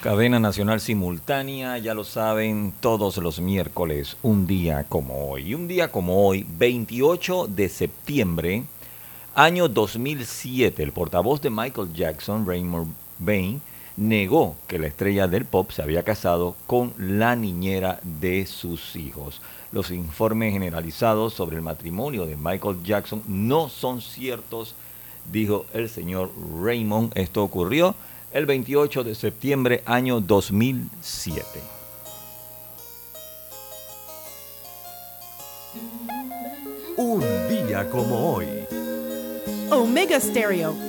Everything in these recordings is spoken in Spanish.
Cadena Nacional Simultánea, ya lo saben, todos los miércoles, un día como hoy. Un día como hoy, 28 de septiembre, año 2007, el portavoz de Michael Jackson, Raymond Bain, negó que la estrella del pop se había casado con la niñera de sus hijos. Los informes generalizados sobre el matrimonio de Michael Jackson no son ciertos, dijo el señor Raymond. Esto ocurrió el 28 de septiembre año 2007. Un día como hoy. Omega Stereo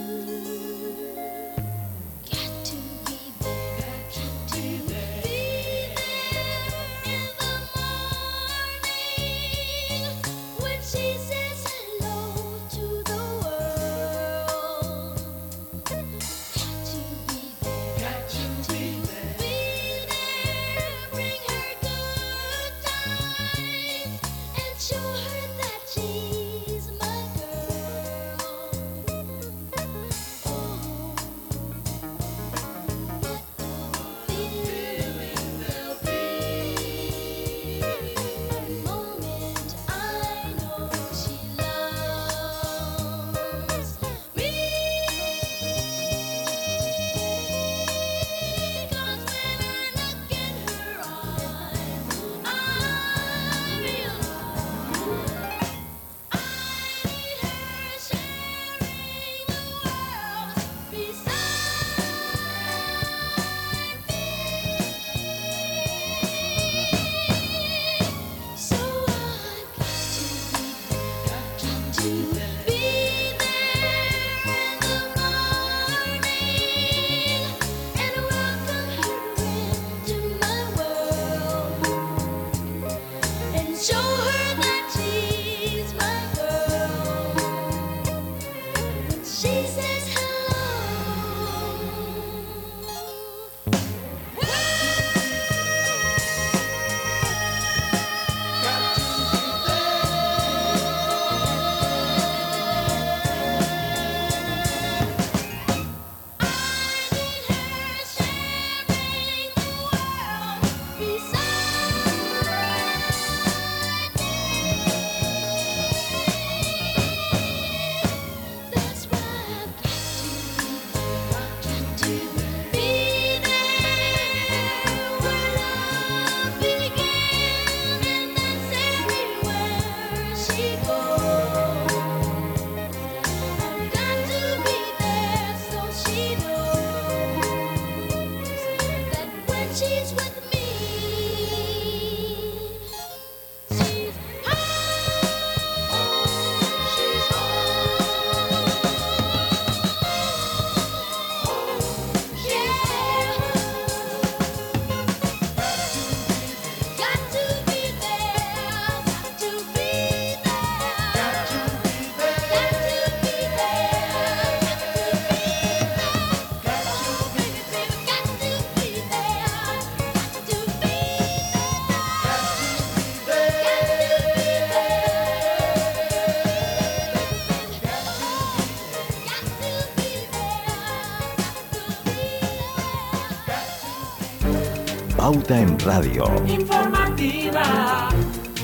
Pauta en Radio. Informativa.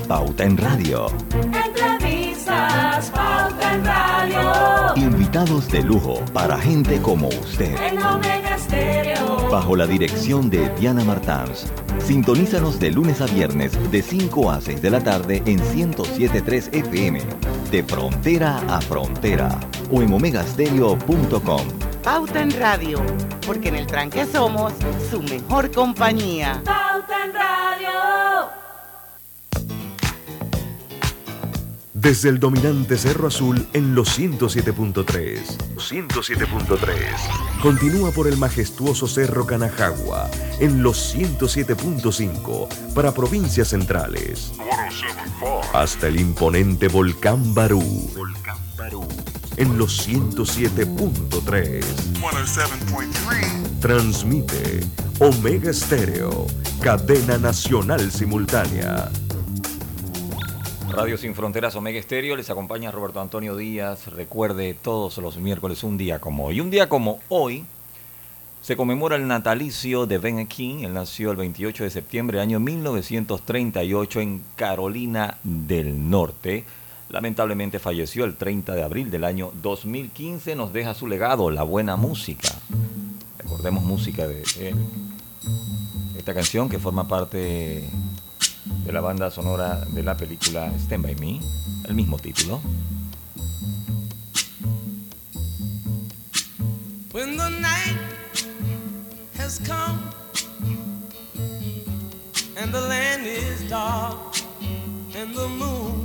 Pauta en Radio. Entrevistas. Pauta en Radio. Invitados de lujo para gente como usted. En Omega Stereo. Bajo la dirección de Diana Martans. Sintonízanos de lunes a viernes de 5 a 6 de la tarde en 107.3 FM. De frontera a frontera. O en omegastereo.com. Pauta en Radio, porque en el tranque somos su mejor compañía. Pauta en Radio. Desde el dominante Cerro Azul en los 107.3. 107.3. Continúa por el majestuoso Cerro Canajagua en los 107.5 para provincias centrales. Hasta el imponente Volcán Barú. En los 107.3. Transmite Omega Estéreo, cadena nacional simultánea. Radio Sin Fronteras Omega Estéreo, les acompaña Roberto Antonio Díaz. Recuerde, todos los miércoles, un día como hoy. Un día como hoy se conmemora el natalicio de Ben King. Él nació el 28 de septiembre, año 1938, en Carolina del Norte. Lamentablemente falleció el 30 de abril del año 2015. Nos deja su legado, la buena música. Recordemos música de. Esta canción que forma parte de la banda sonora de la película Stand By Me, el mismo título. When the night has come and the land is dark and the moon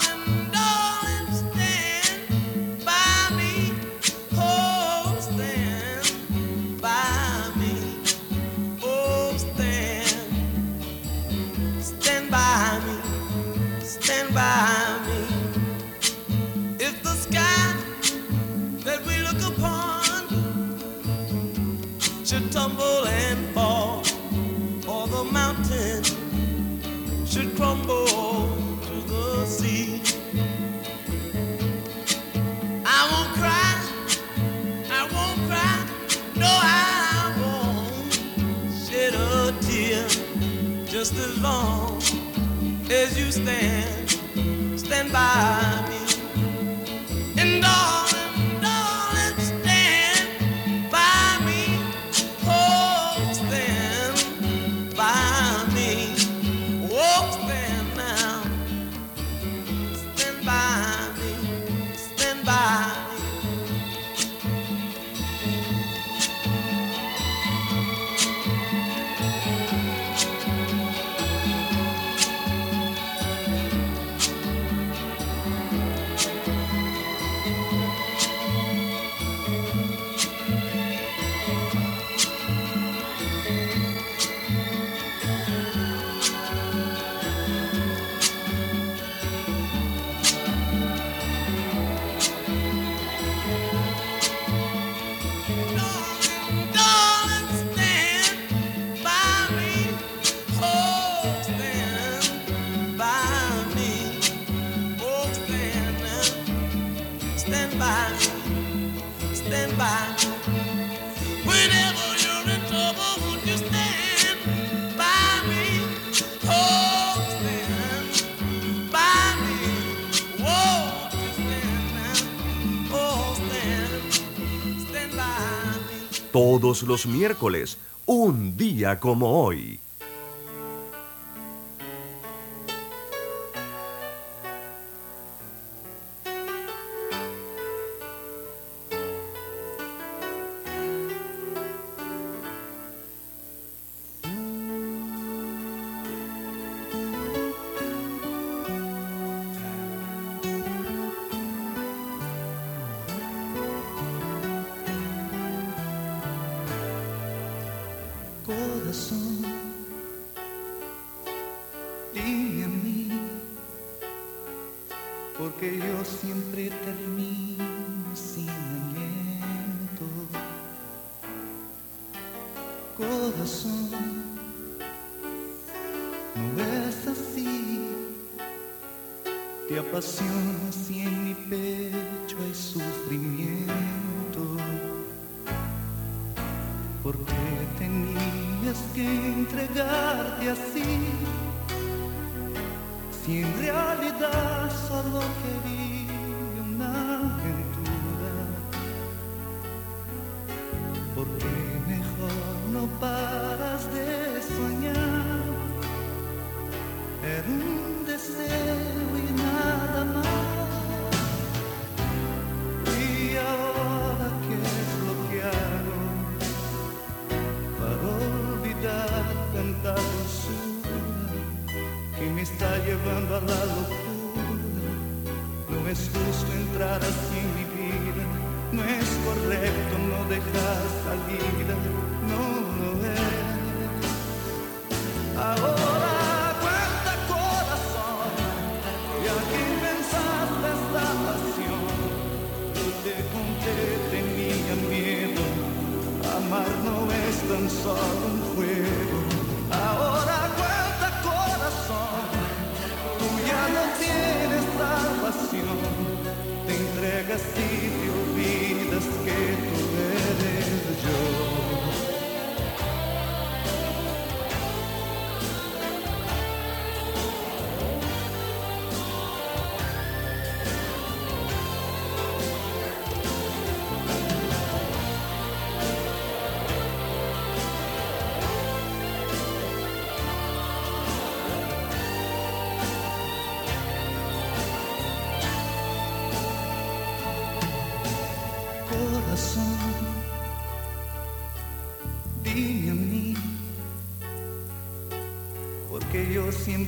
as long as you stand, stand by me. Los miércoles, un día como hoy.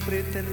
Siempre termino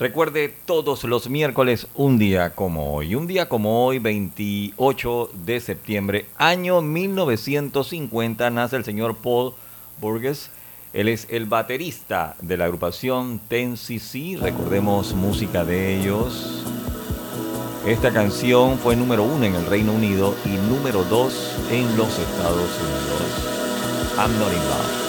Recuerde todos los miércoles un día como hoy. Un día como hoy, 28 de septiembre, año 1950, nace el señor Paul Burgess. Él es el baterista de la agrupación Ten CC. Recordemos música de ellos. Esta canción fue número uno en el Reino Unido y número dos en los Estados Unidos. I'm not in love.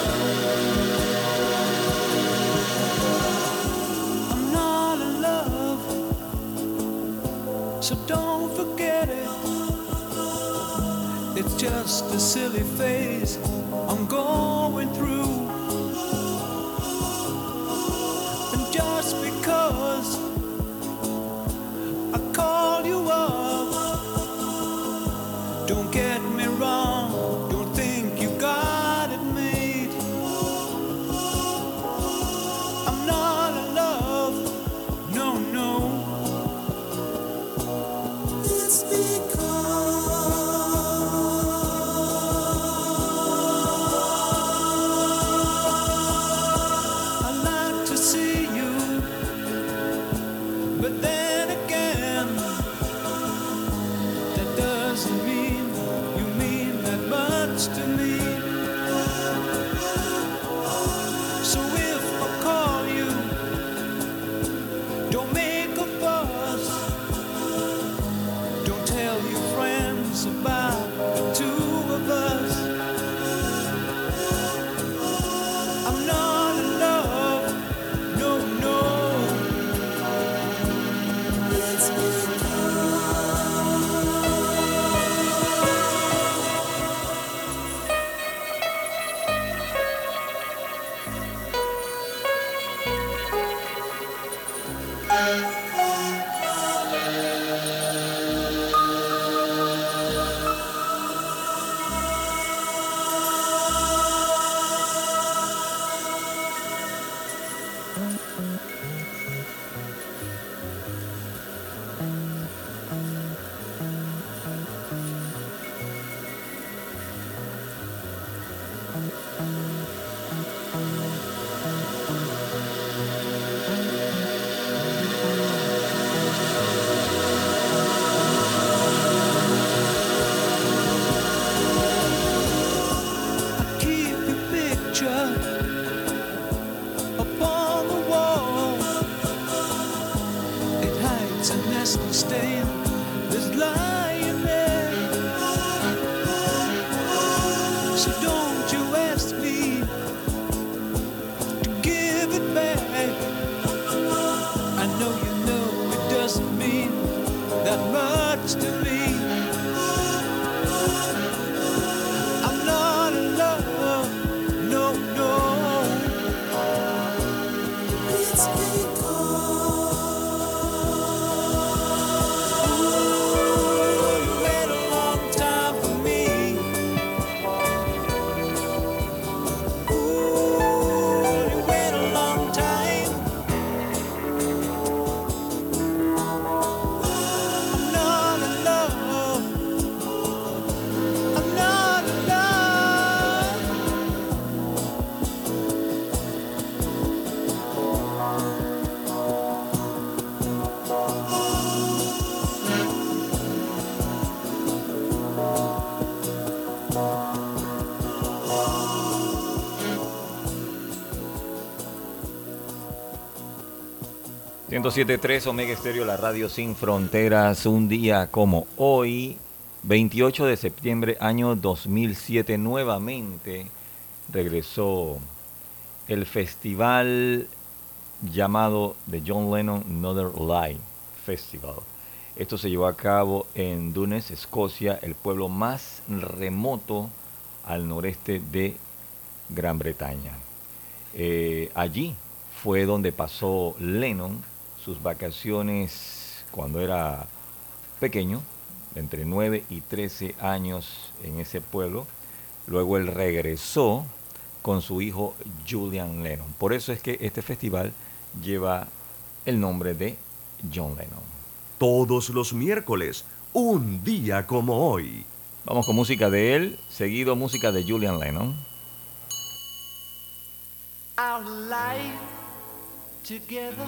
So don't forget it. It's just a silly phase I'm going through. And just because I call you up, don't get me 107.3 Omega Estéreo, la radio sin fronteras, un día como hoy, 28 de septiembre, año 2007, nuevamente regresó el festival llamado The John Lennon Another Live Festival. Esto se llevó a cabo en Dunes, Escocia, el pueblo más remoto al noreste de Gran Bretaña. Eh, allí fue donde pasó Lennon sus vacaciones cuando era pequeño, entre 9 y 13 años en ese pueblo. Luego él regresó con su hijo Julian Lennon. Por eso es que este festival lleva el nombre de John Lennon. Todos los miércoles, un día como hoy. Vamos con música de él, seguido música de Julian Lennon. Our life together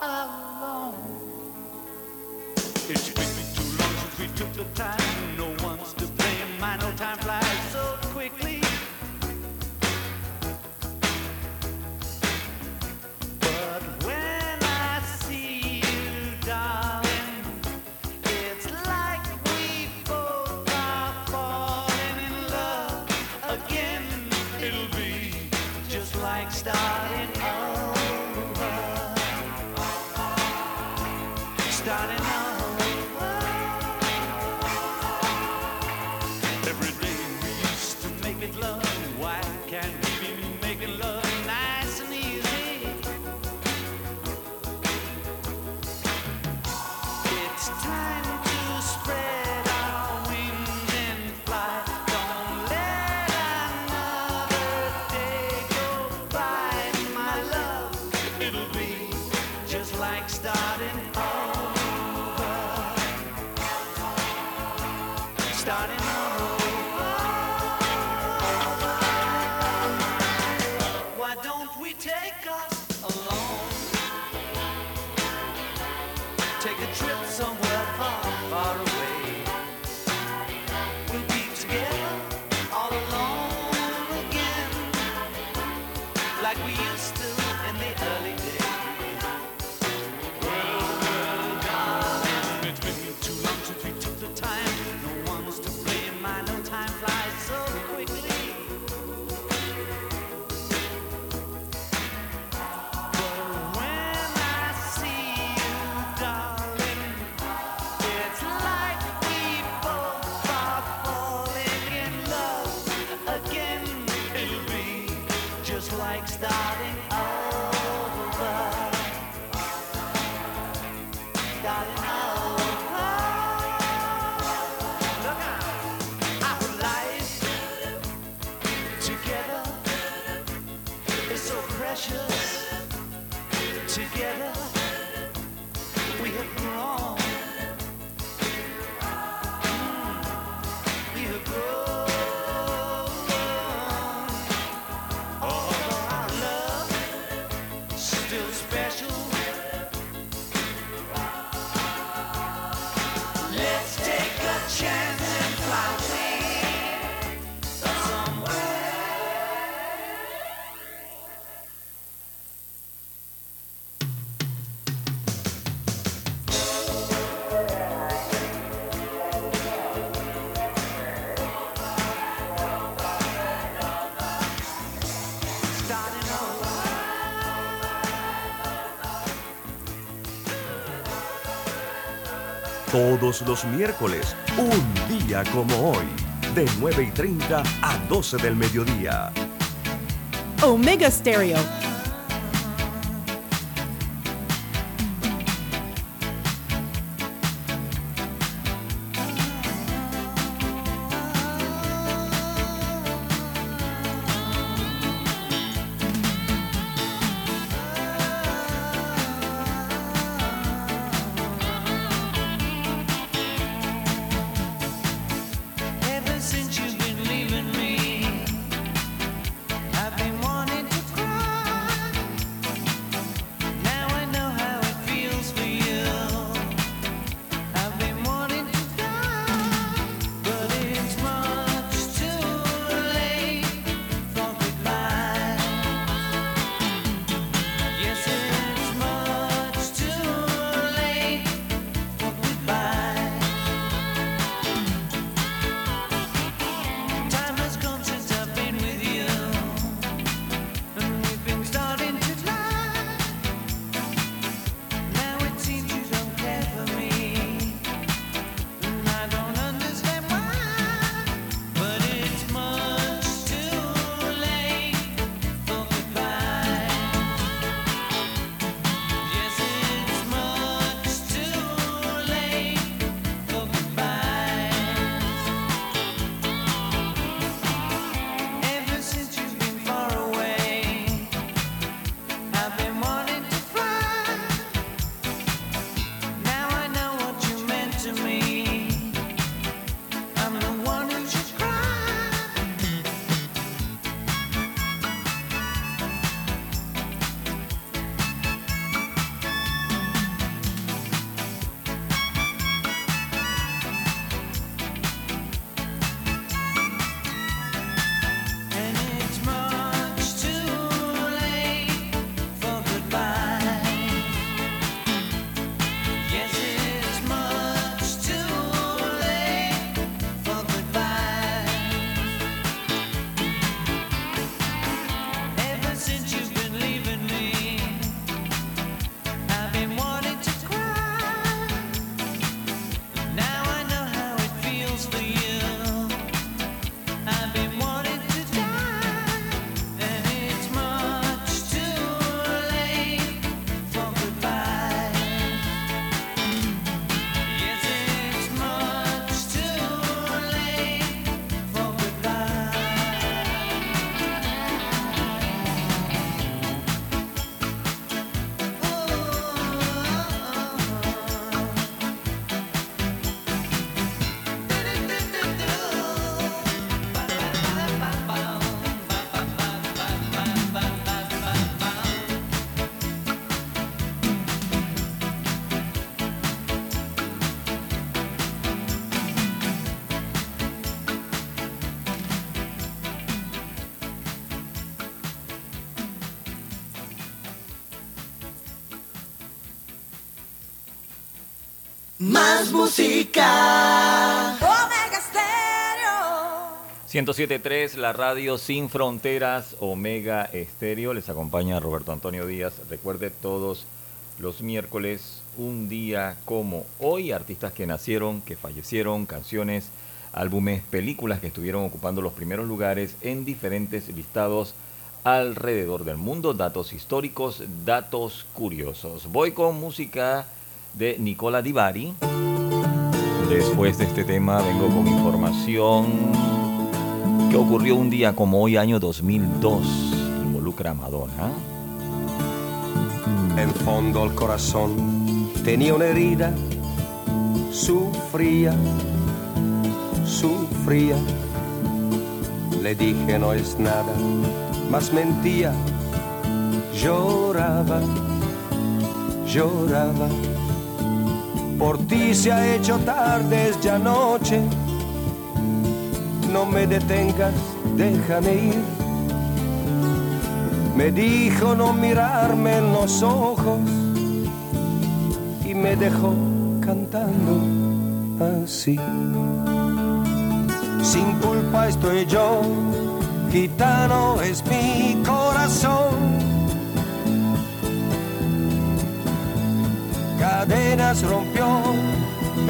alone. It's been too long since we took the time. just like starting Todos los miércoles, un día como hoy, de 9 y 30 a 12 del mediodía. Omega Stereo Más música. Omega Stereo. 107.3, la radio sin fronteras, Omega Estéreo. Les acompaña Roberto Antonio Díaz. Recuerde todos los miércoles, un día como hoy, artistas que nacieron, que fallecieron, canciones, álbumes, películas que estuvieron ocupando los primeros lugares en diferentes listados alrededor del mundo, datos históricos, datos curiosos. Voy con música de Nicola Di Bari. Después de este tema vengo con información que ocurrió un día como hoy, año 2002. Involucra a Madonna. En fondo al corazón tenía una herida, sufría, sufría. Le dije no es nada, más mentía, lloraba, lloraba. Por ti se ha hecho tarde, es ya noche. No me detengas, déjame ir. Me dijo no mirarme en los ojos y me dejó cantando así. Sin culpa estoy yo, gitano es mi corazón. Cadenas rompió,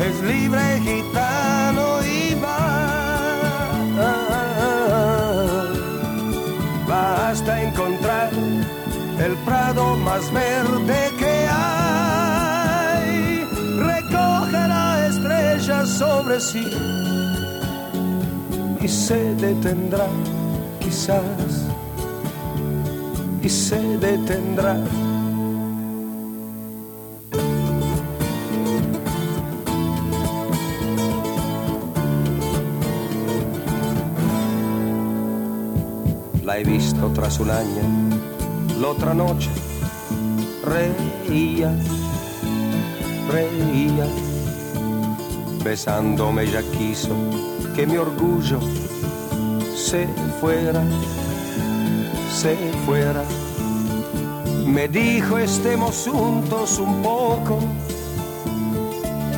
es libre gitano y va. Basta encontrar el prado más verde que hay. Recoge la estrella sobre sí y se detendrá, quizás, y se detendrá. La he visto tras un año, la otra noche reía, reía, besándome ya quiso que mi orgullo se fuera, se fuera. Me dijo estemos juntos un poco,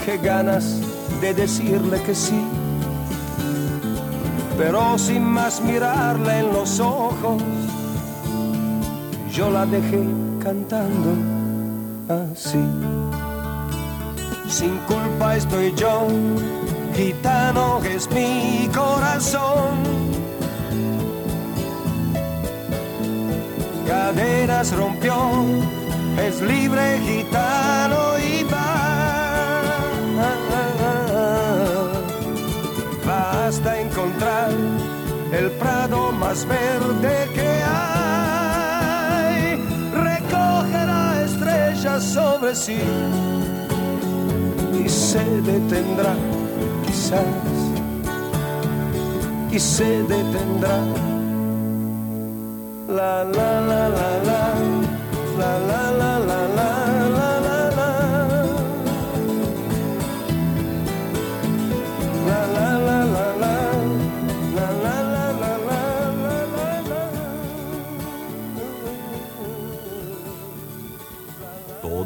qué ganas de decirle que sí, pero sin más mirarla en los ojos, yo la dejé cantando así. Sin culpa estoy yo gitano es mi corazón. Cadenas rompió, es libre gitano y va. Basta encontrar el prado más verde que hay. Recoge la estrella sobre sí y se detendrá quizás y se detendrá. La la la la la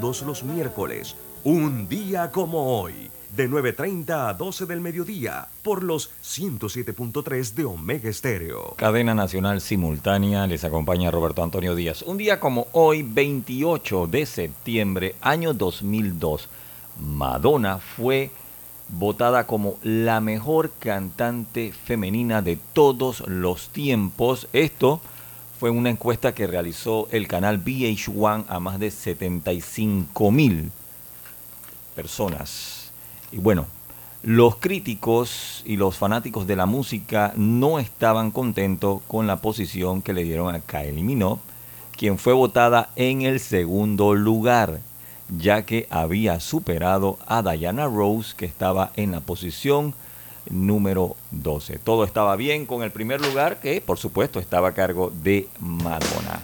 Todos los miércoles, un día como hoy, de 9.30 a 12 del mediodía, por los 107.3 de Omega Estéreo. Cadena Nacional Simultánea, les acompaña Roberto Antonio Díaz. Un día como hoy, 28 de septiembre, año 2002, Madonna fue votada como la mejor cantante femenina de todos los tiempos. Esto fue una encuesta que realizó el canal VH1 a más de 75 mil personas. Y bueno, los críticos y los fanáticos de la música no estaban contentos con la posición que le dieron a Kylie Minogue, quien fue votada en el segundo lugar, ya que había superado a Diana Rose, que estaba en la posición número 12. Todo estaba bien con el primer lugar, que por supuesto estaba a cargo de Madonna.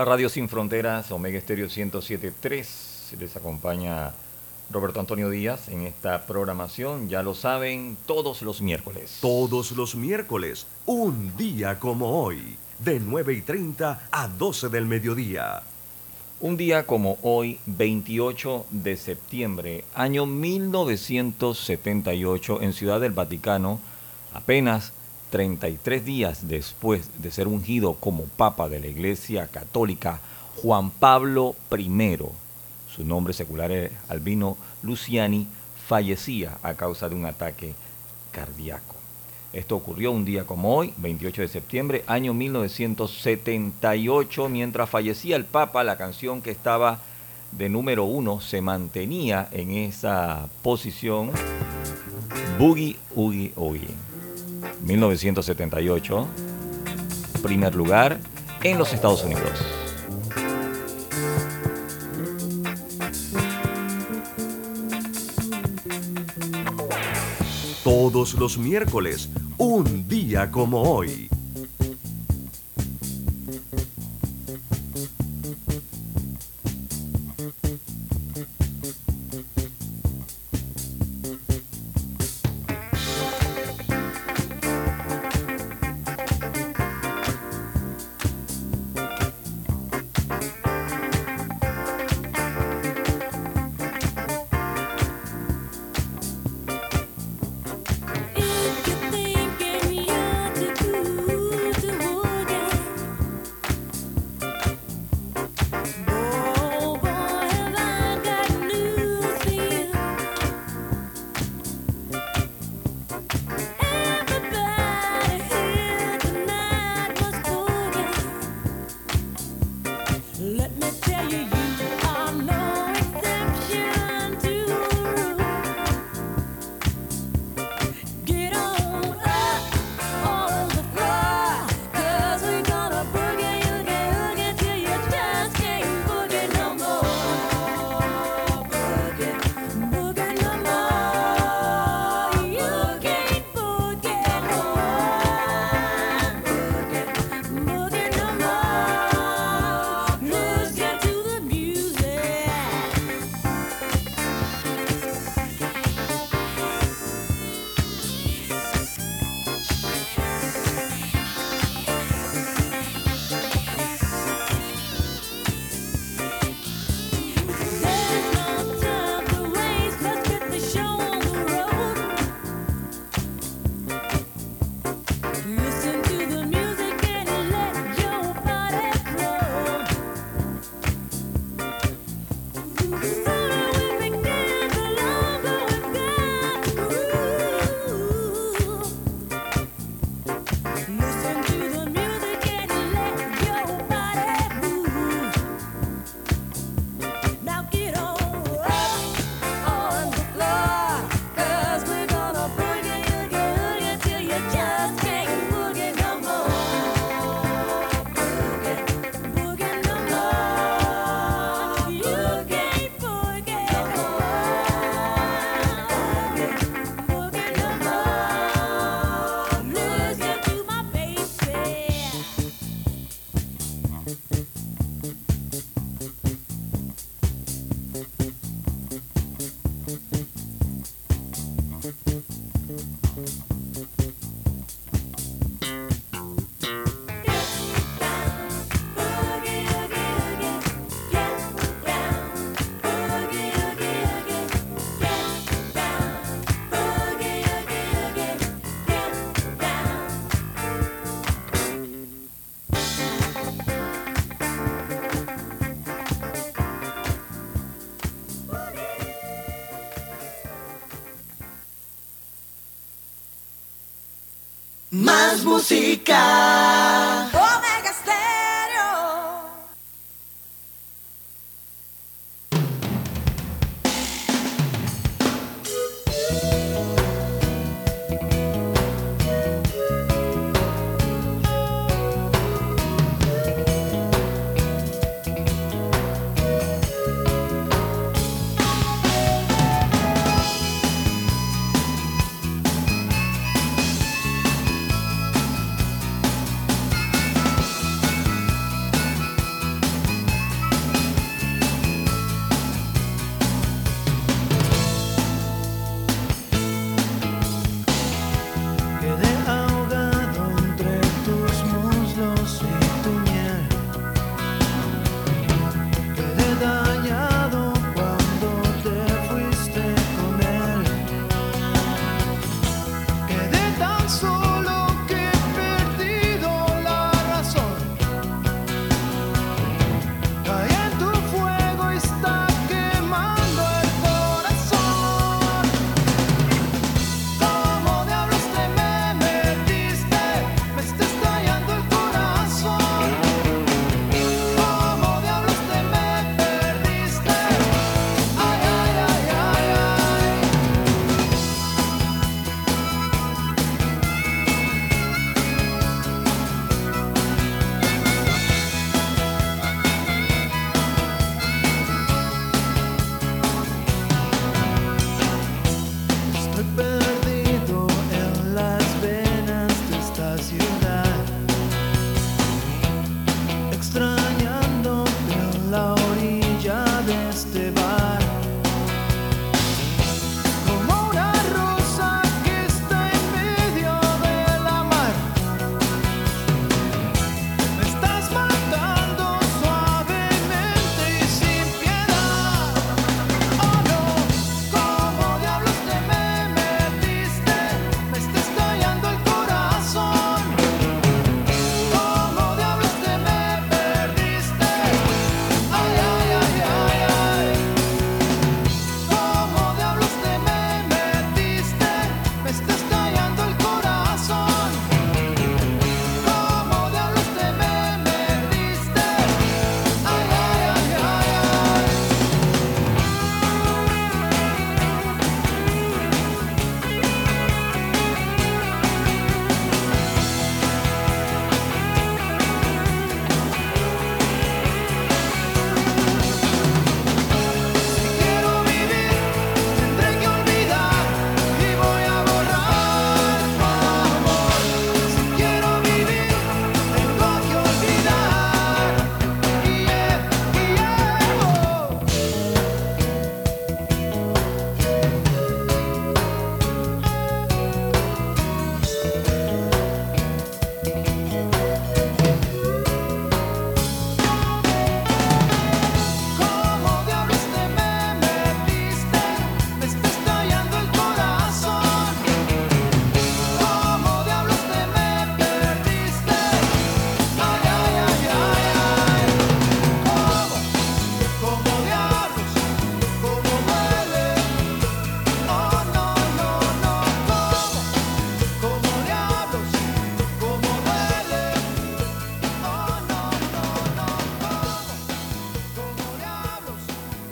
La Radio Sin Fronteras, Omega Estéreo 107.3, les acompaña Roberto Antonio Díaz en esta programación, ya lo saben, todos los miércoles. Todos los miércoles, un día como hoy, de 9 y 30 a 12 del mediodía. Un día como hoy, 28 de septiembre, año 1978, en Ciudad del Vaticano, apenas 33 días después de ser ungido como Papa de la Iglesia Católica, Juan Pablo I, su nombre secular es Albino Luciani, fallecía a causa de un ataque cardíaco. Esto ocurrió un día como hoy, 28 de septiembre, año 1978, mientras fallecía el Papa, la canción que estaba de número uno se mantenía en esa posición, Boogie Oogie Oogie. 1978, primer lugar en los Estados Unidos. Todos los miércoles, un día como hoy.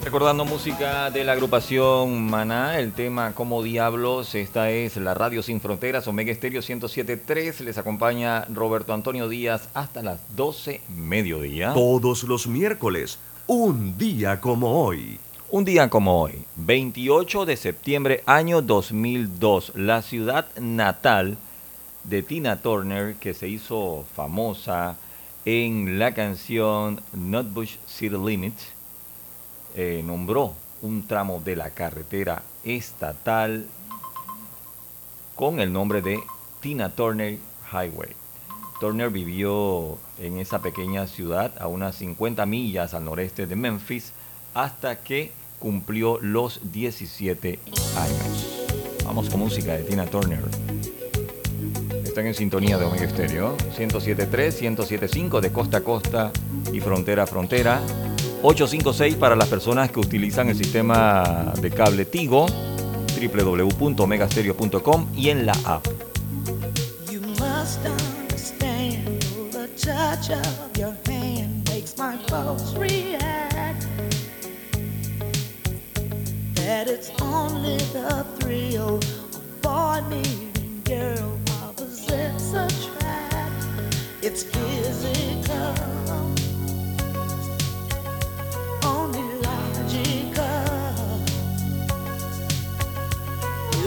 Recordando música de la agrupación Maná, el tema Como Diablos, esta es la Radio Sin Fronteras, Omega Estéreo 107.3, les acompaña Roberto Antonio Díaz hasta las 12 mediodía. Todos los miércoles, un día como hoy. Un día como hoy, 28 de septiembre año 2002, la ciudad natal de Tina Turner, que se hizo famosa en la canción Nutbush City Limits, eh, nombró un tramo de la carretera estatal con el nombre de Tina Turner Highway. Turner vivió en esa pequeña ciudad a unas 50 millas al noreste de Memphis hasta que cumplió los 17 años. Vamos con música de Tina Turner. Están en sintonía de Omega Estéreo, 107.3, 107.5 de costa a costa y frontera a frontera. 856 para las personas que utilizan el sistema de cable Tigo, www.omegastereo.com y en la app. You must understand the touch of your hand makes my pulse react. That it's only the thrill of boy meeting girl opposites attract. It's physical,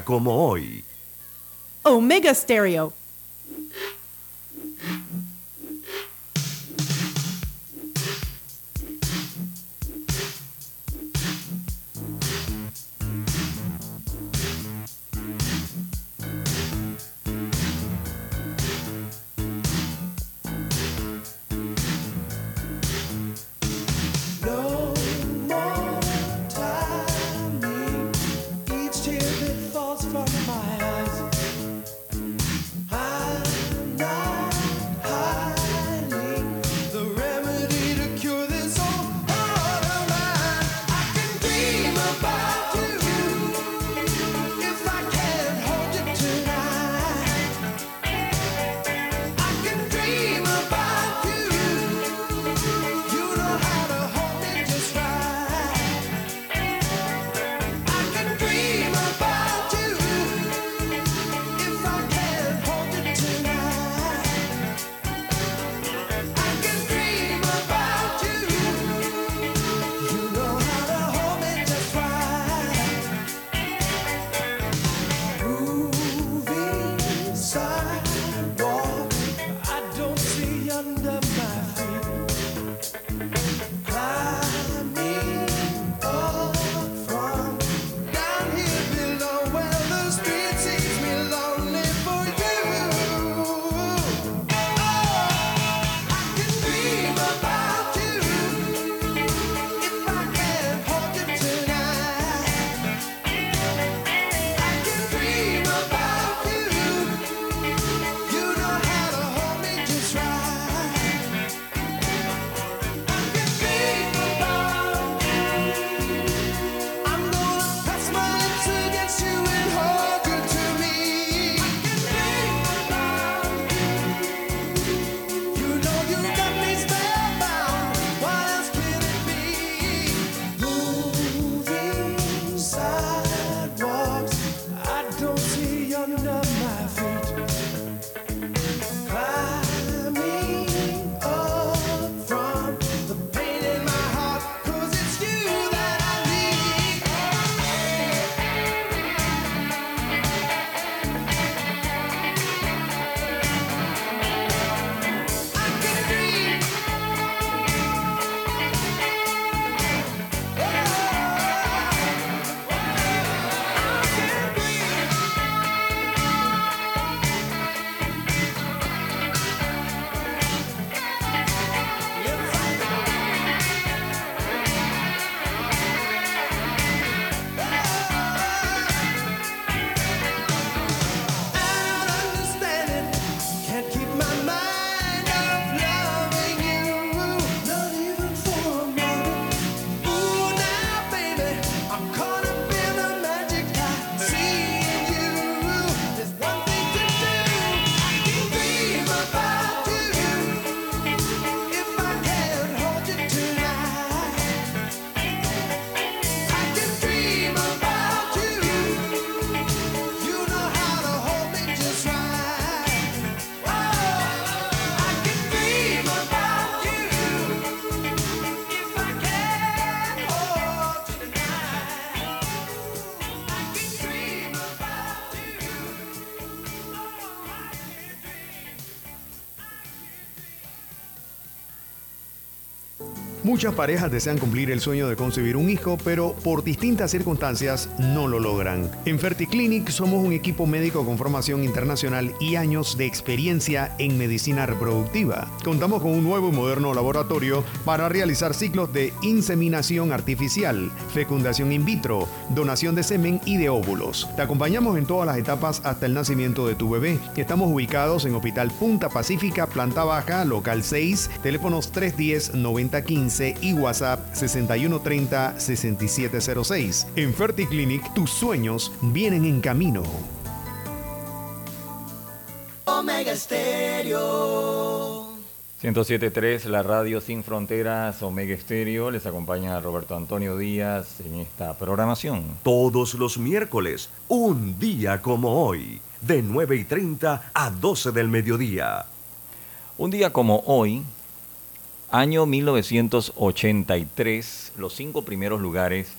como hoy. Omega Stereo. Muchas parejas desean cumplir el sueño de concebir un hijo, pero por distintas circunstancias no lo logran. En Ferticlinic somos un equipo médico con formación internacional y años de experiencia en medicina reproductiva. Contamos con un nuevo y moderno laboratorio para realizar ciclos de inseminación artificial, fecundación in vitro, donación de semen y de óvulos. Te acompañamos en todas las etapas hasta el nacimiento de tu bebé. Estamos ubicados en Hospital Punta Pacífica, planta baja, local 6, teléfonos 310-9015 y WhatsApp 6130-6706. En Ferticlinic, tus sueños vienen en camino. Omega Stereo. 107.3, la radio sin fronteras, Omega Estéreo. Les acompaña Roberto Antonio Díaz en esta programación. Todos los miércoles, un día como hoy, de 9 y 30 a 12 del mediodía. Un día como hoy, año 1983, los cinco primeros lugares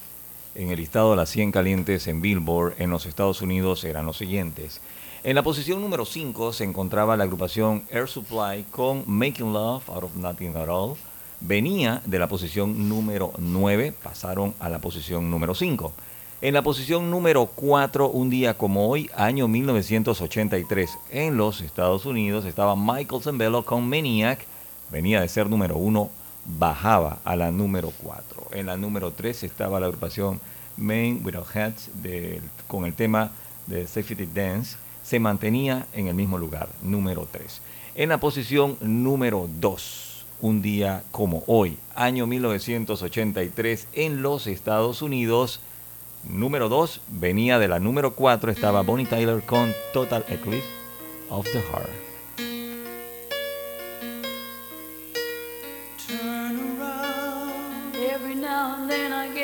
en el listado de las 100 calientes en Billboard en los Estados Unidos eran los siguientes. En la posición número 5 se encontraba la agrupación Air Supply con Making Love Out of Nothing at All. Venía de la posición número 9, pasaron a la posición número 5. En la posición número 4, un día como hoy, año 1983, en los Estados Unidos, estaba Michael Zambello con Maniac. Venía de ser número 1, bajaba a la número 4. En la número 3 estaba la agrupación Men Without Hats de- con el tema de Safety Dance. Se mantenía en el mismo lugar, número 3. En la posición número 2, un día como hoy, año 1983, en los Estados Unidos, número 2 venía de la número 4, estaba Bonnie Tyler con Total Eclipse of the Heart.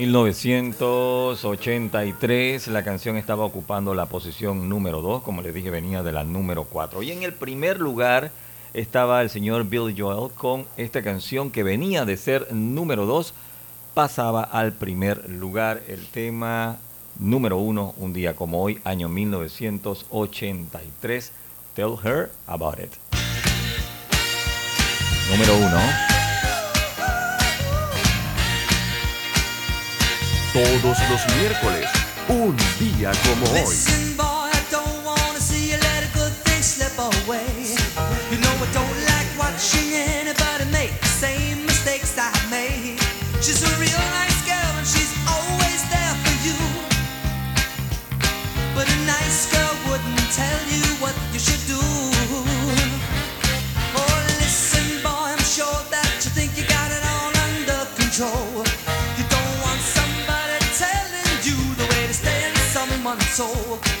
1983, la canción estaba ocupando la posición número 2, como les dije, venía de la número 4. Y en el primer lugar estaba el señor Bill Joel con esta canción que venía de ser número 2, pasaba al primer lugar el tema número 1, un día como hoy, año 1983, Tell Her About It. Número 1. Todos los miércoles, un día como hoy. soul.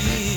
me.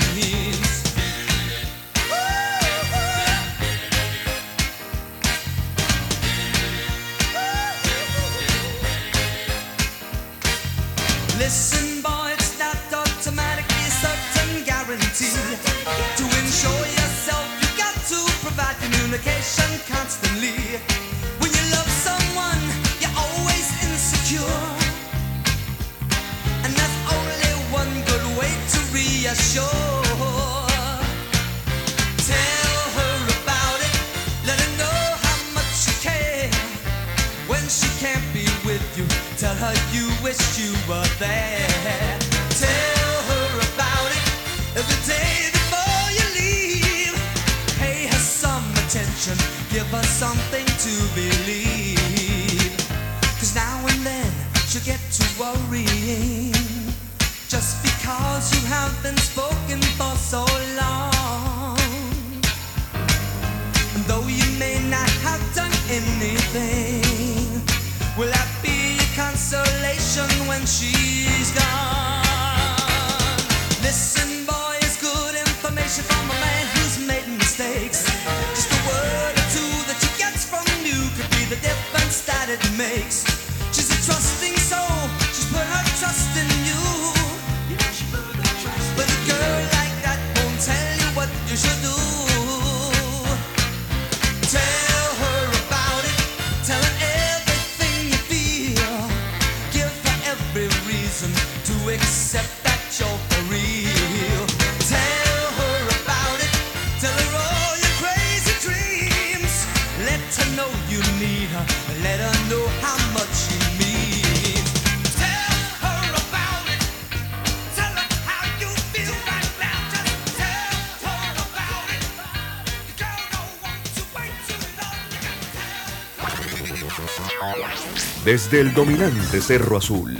desde el dominante Cerro Azul.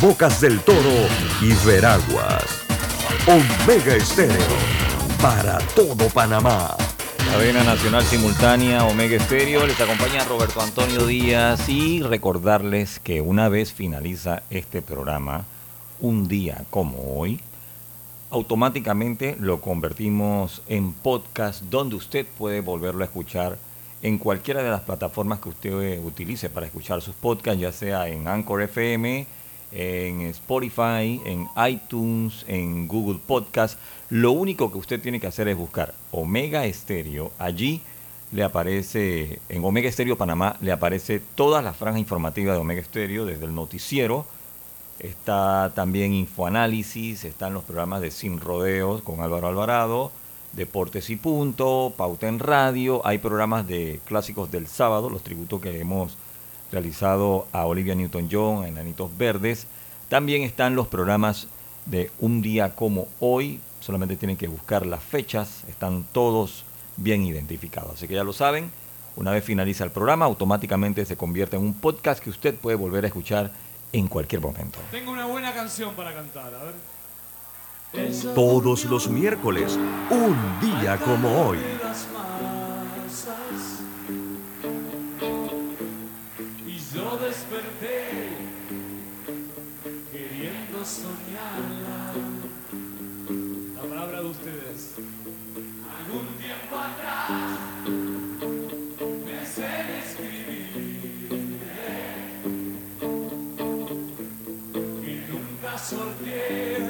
Bocas del Toro y Veraguas. Omega Estéreo, para todo Panamá. Cadena Nacional Simultánea Omega Estéreo, les acompaña Roberto Antonio Díaz y recordarles que una vez finaliza este programa, un día como hoy, automáticamente lo convertimos en podcast donde usted puede volverlo a escuchar en cualquiera de las plataformas que usted utilice para escuchar sus podcasts, ya sea en Anchor FM, en Spotify, en iTunes, en Google Podcast. Lo único que usted tiene que hacer es buscar Omega Estéreo. Allí le aparece, en Omega Estéreo Panamá, le aparece toda la franja informativa de Omega Estéreo, desde el noticiero, está también Infoanálisis, están los programas de Sin Rodeos con Álvaro Alvarado, Deportes y Punto, Pauta en Radio, hay programas de clásicos del sábado, los tributos que hemos realizado a Olivia Newton-John, a Enanitos Verdes. También están los programas de Un día como hoy, solamente tienen que buscar las fechas, están todos bien identificados. Así que ya lo saben, una vez finaliza el programa, automáticamente se convierte en un podcast que usted puede volver a escuchar en cualquier momento. Tengo una buena canción para cantar, a ver. Todos los miércoles, un día como hoy. Yo desperté queriendo soñarla. La palabra de ustedes. Algún tiempo atrás pensé en escribir y nunca sorteé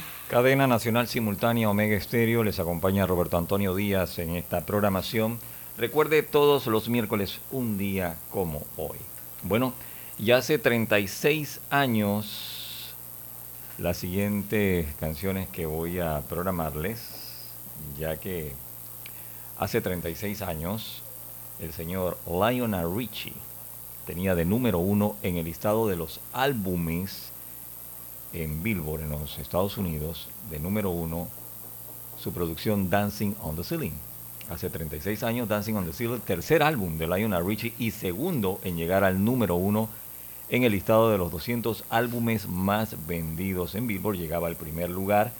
Cadena Nacional Simultánea Omega Estéreo les acompaña Roberto Antonio Díaz en esta programación. Recuerde todos los miércoles un día como hoy. Bueno, ya hace 36 años las siguientes canciones que voy a programarles, ya que hace 36 años el señor Lionel Richie tenía de número uno en el listado de los álbumes en Billboard en los Estados Unidos, de número uno, su producción Dancing on the Ceiling. Hace 36 años, Dancing on the Ceiling, tercer álbum de Lionel Richie y segundo en llegar al número uno en el listado de los 200 álbumes más vendidos en Billboard. Llegaba al primer lugar.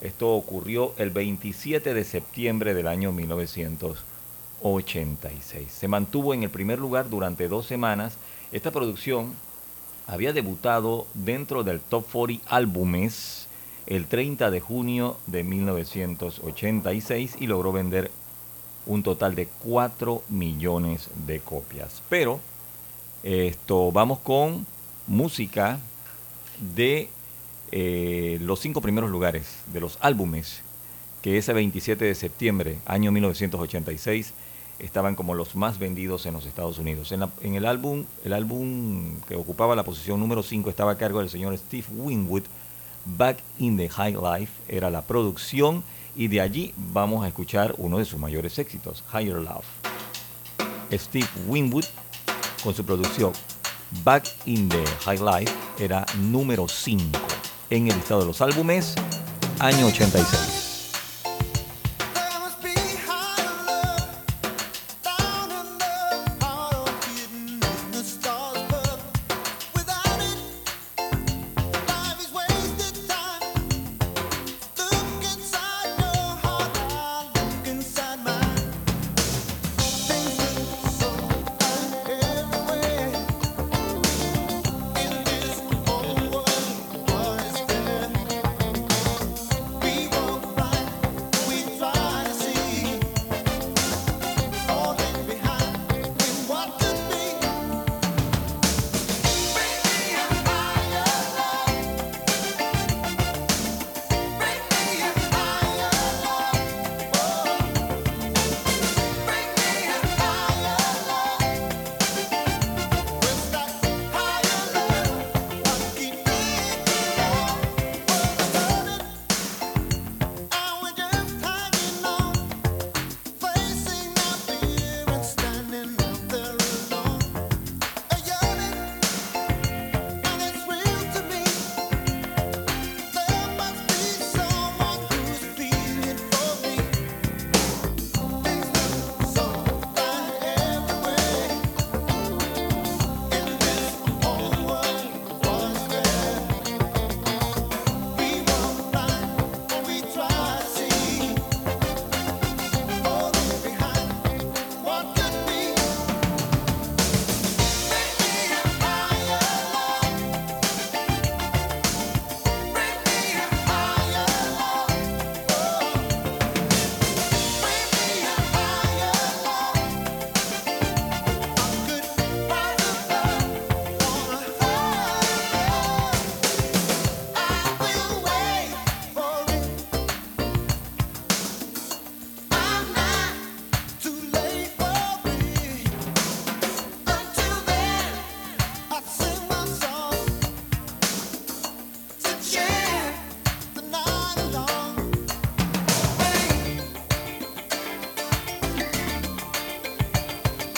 Esto ocurrió el 27 de septiembre del año 1986. Se mantuvo en el primer lugar durante dos semanas. Esta producción había debutado dentro del Top 40 álbumes el 30 de junio de 1986 y logró vender un total de 4 millones de copias. Pero esto vamos con música de eh, los cinco primeros lugares de los álbumes que ese 27 de septiembre, año 1986, estaban como los más vendidos en los Estados Unidos. En, el álbum, el álbum que ocupaba la posición número 5 estaba a cargo del señor Steve Winwood. Back in the High Life era la producción y de allí vamos a escuchar uno de sus mayores éxitos, Higher Love. Steve Winwood con su producción Back in the High Life era número 5 en el listado de los álbumes año 86.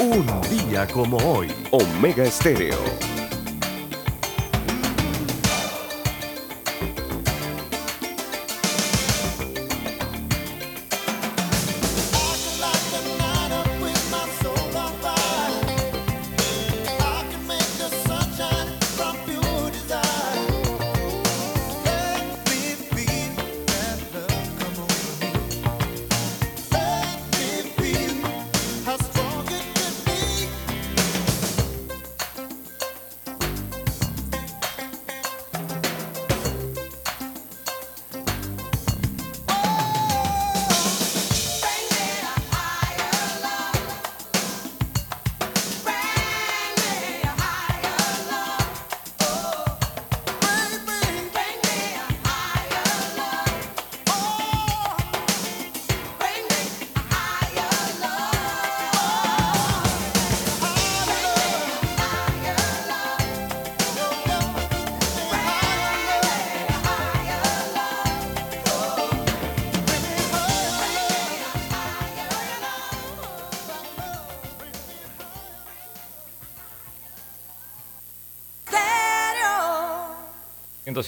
Un día como hoy, Omega Estéreo.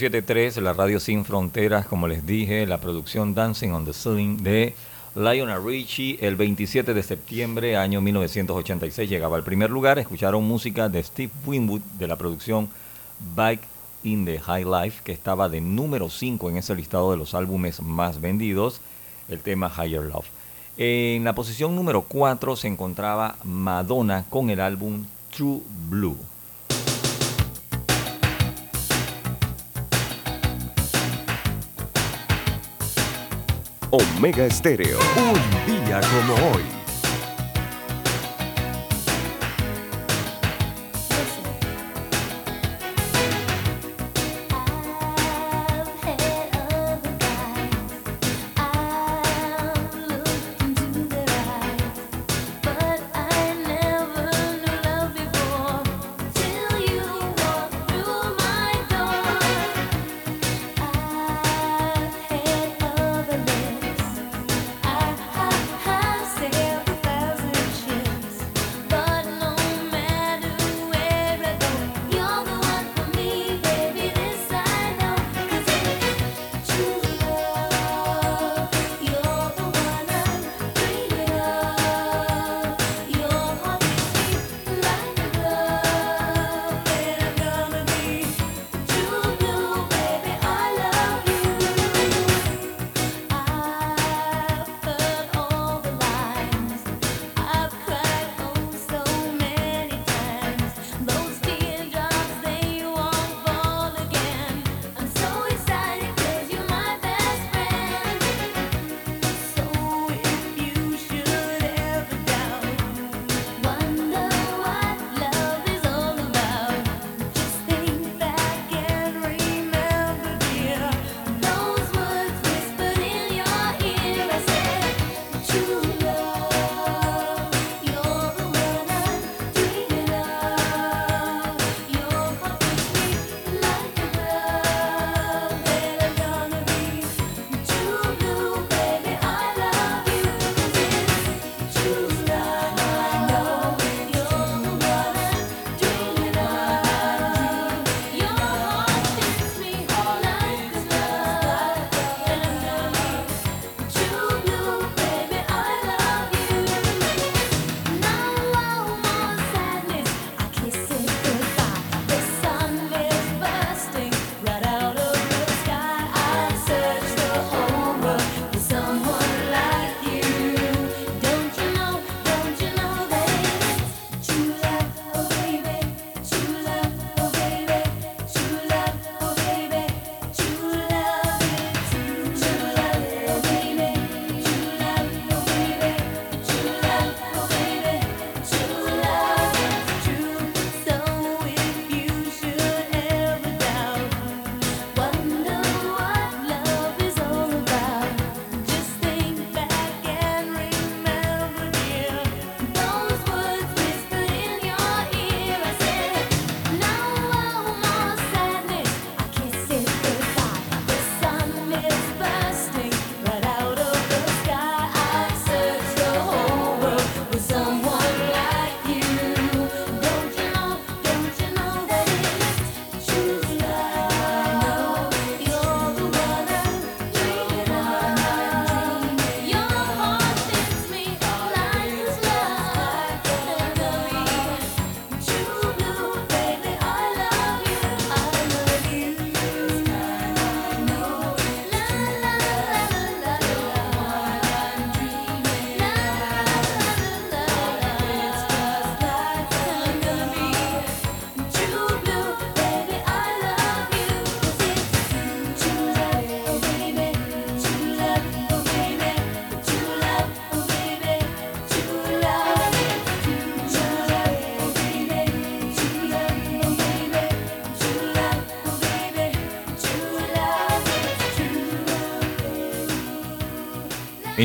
107.3, la radio sin fronteras, como les dije, la producción Dancing on the Ceiling de Lionel Richie. El 27 de septiembre, año 1986, llegaba al primer lugar. Escucharon música de Steve Winwood de la producción Bike in the High Life, que estaba de número 5 en ese listado de los álbumes más vendidos, el tema Higher Love. En la posición número 4 se encontraba Madonna con el álbum True Blue. Omega Estéreo, un día como hoy.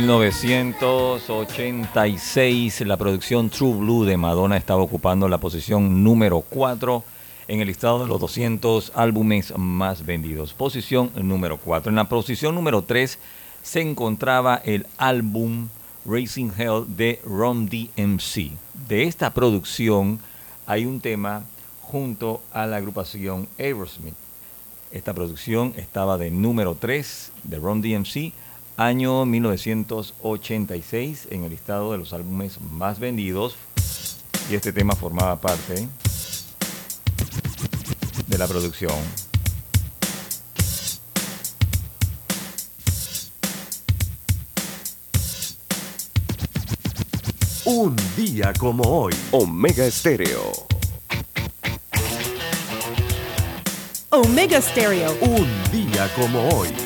1986, la producción True Blue de Madonna estaba ocupando la posición número 4 en el listado de los 200 álbumes más vendidos. Posición número 4. En la posición número 3 se encontraba el álbum Racing Hell de Ron DMC. De esta producción hay un tema junto a la agrupación Aerosmith. Esta producción estaba de número 3 de Ron DMC año 1986 en el listado de los álbumes más vendidos y este tema formaba parte de la producción. Un día como hoy, Omega Stereo. Omega Stereo. Un día como hoy.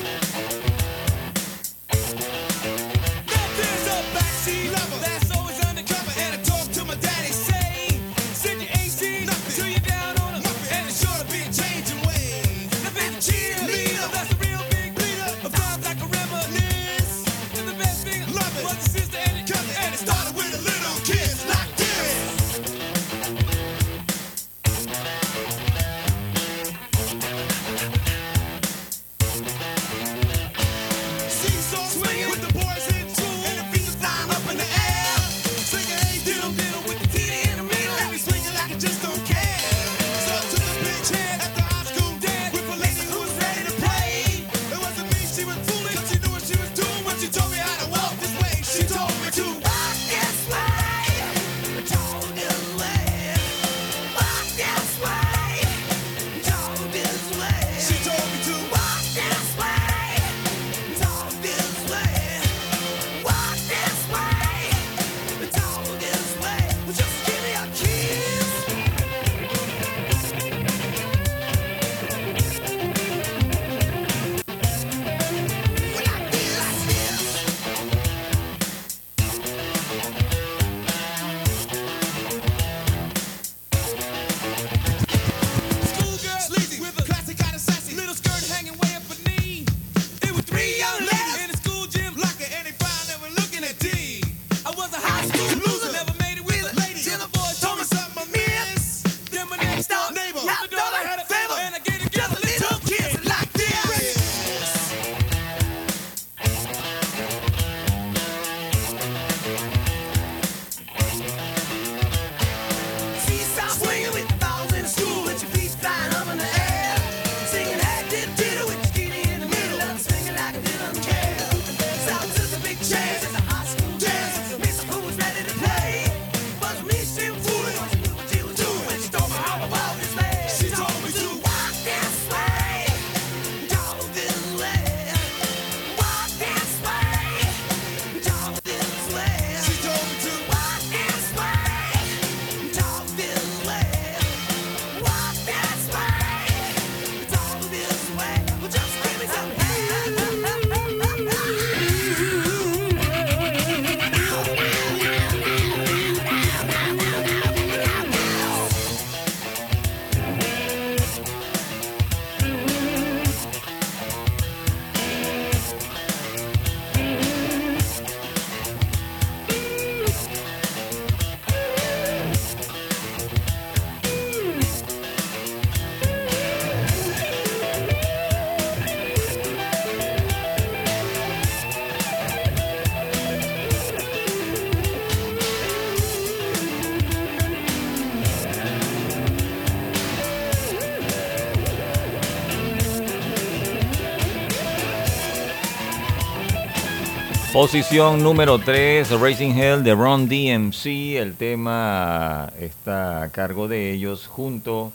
Posición número 3, Racing Hell de Ron DMC. El tema está a cargo de ellos junto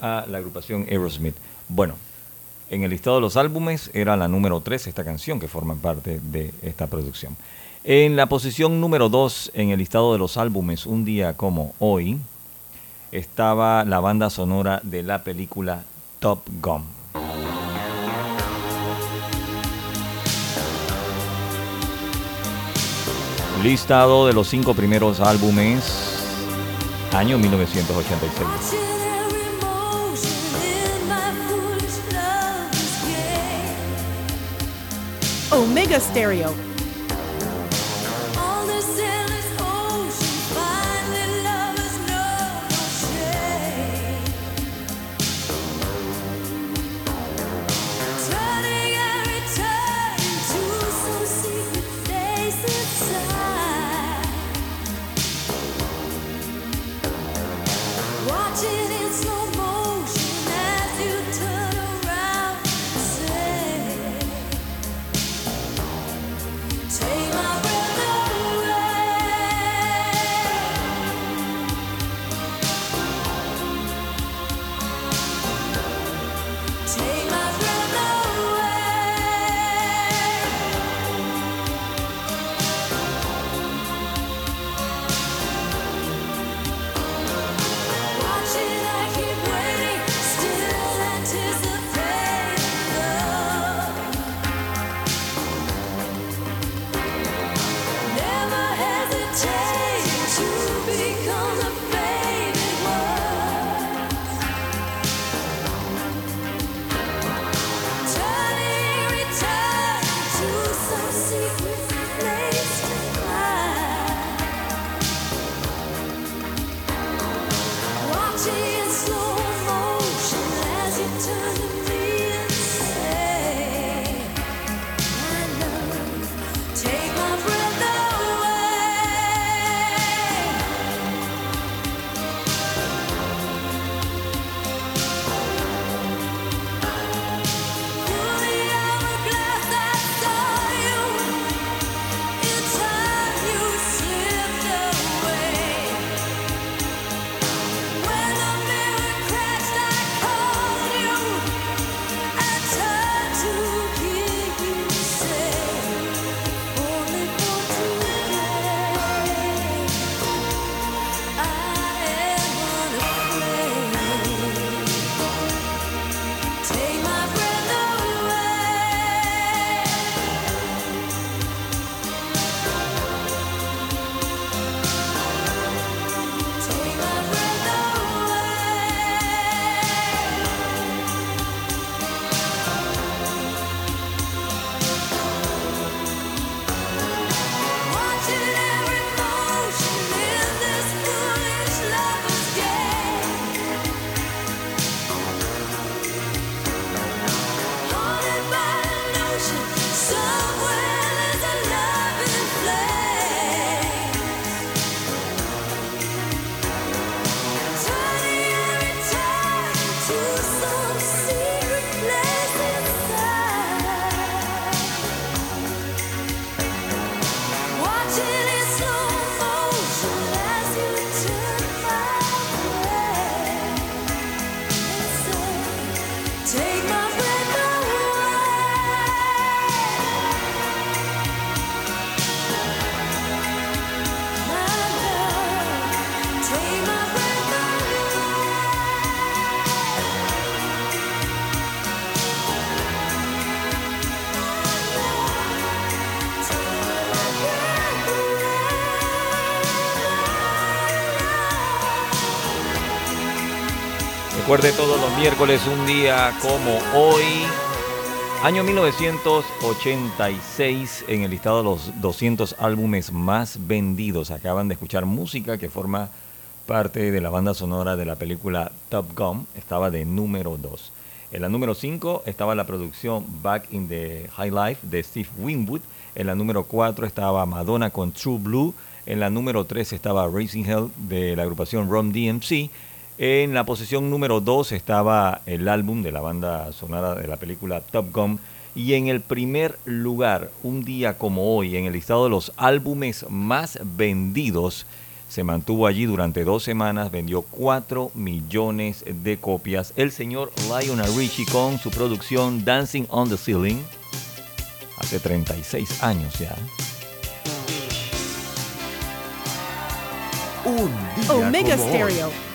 a la agrupación Aerosmith. Bueno, en el listado de los álbumes era la número 3 esta canción que forma parte de esta producción. En la posición número 2 en el listado de los álbumes, un día como hoy, estaba la banda sonora de la película Top Gun. Listado de los cinco primeros álbumes, año 1986. Omega Stereo Recuerde todos los miércoles, un día como hoy, año 1986, en el listado de los 200 álbumes más vendidos. Acaban de escuchar música que forma parte de la banda sonora de la película Top Gun, estaba de número 2. En la número 5 estaba la producción Back in the High Life de Steve Winwood. En la número 4 estaba Madonna con True Blue. En la número 3 estaba Racing Hell de la agrupación Rom DMC. En la posición número 2 estaba el álbum de la banda sonora de la película Top Gun. Y en el primer lugar, un día como hoy, en el listado de los álbumes más vendidos, se mantuvo allí durante dos semanas, vendió 4 millones de copias. El señor Lionel Richie con su producción Dancing on the Ceiling, hace 36 años ya. Un día Omega como hoy.